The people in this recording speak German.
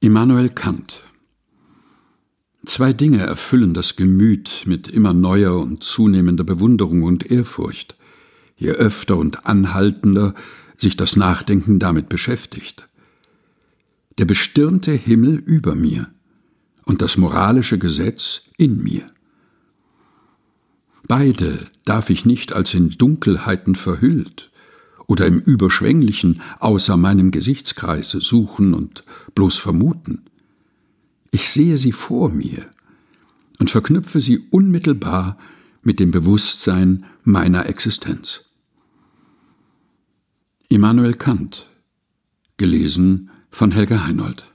Immanuel Kant Zwei Dinge erfüllen das Gemüt mit immer neuer und zunehmender Bewunderung und Ehrfurcht, je öfter und anhaltender sich das Nachdenken damit beschäftigt. Der bestirnte Himmel über mir und das moralische Gesetz in mir. Beide darf ich nicht als in Dunkelheiten verhüllt oder im Überschwänglichen außer meinem Gesichtskreise suchen und bloß vermuten. Ich sehe sie vor mir und verknüpfe sie unmittelbar mit dem Bewusstsein meiner Existenz. Immanuel Kant, gelesen von Helga Heinold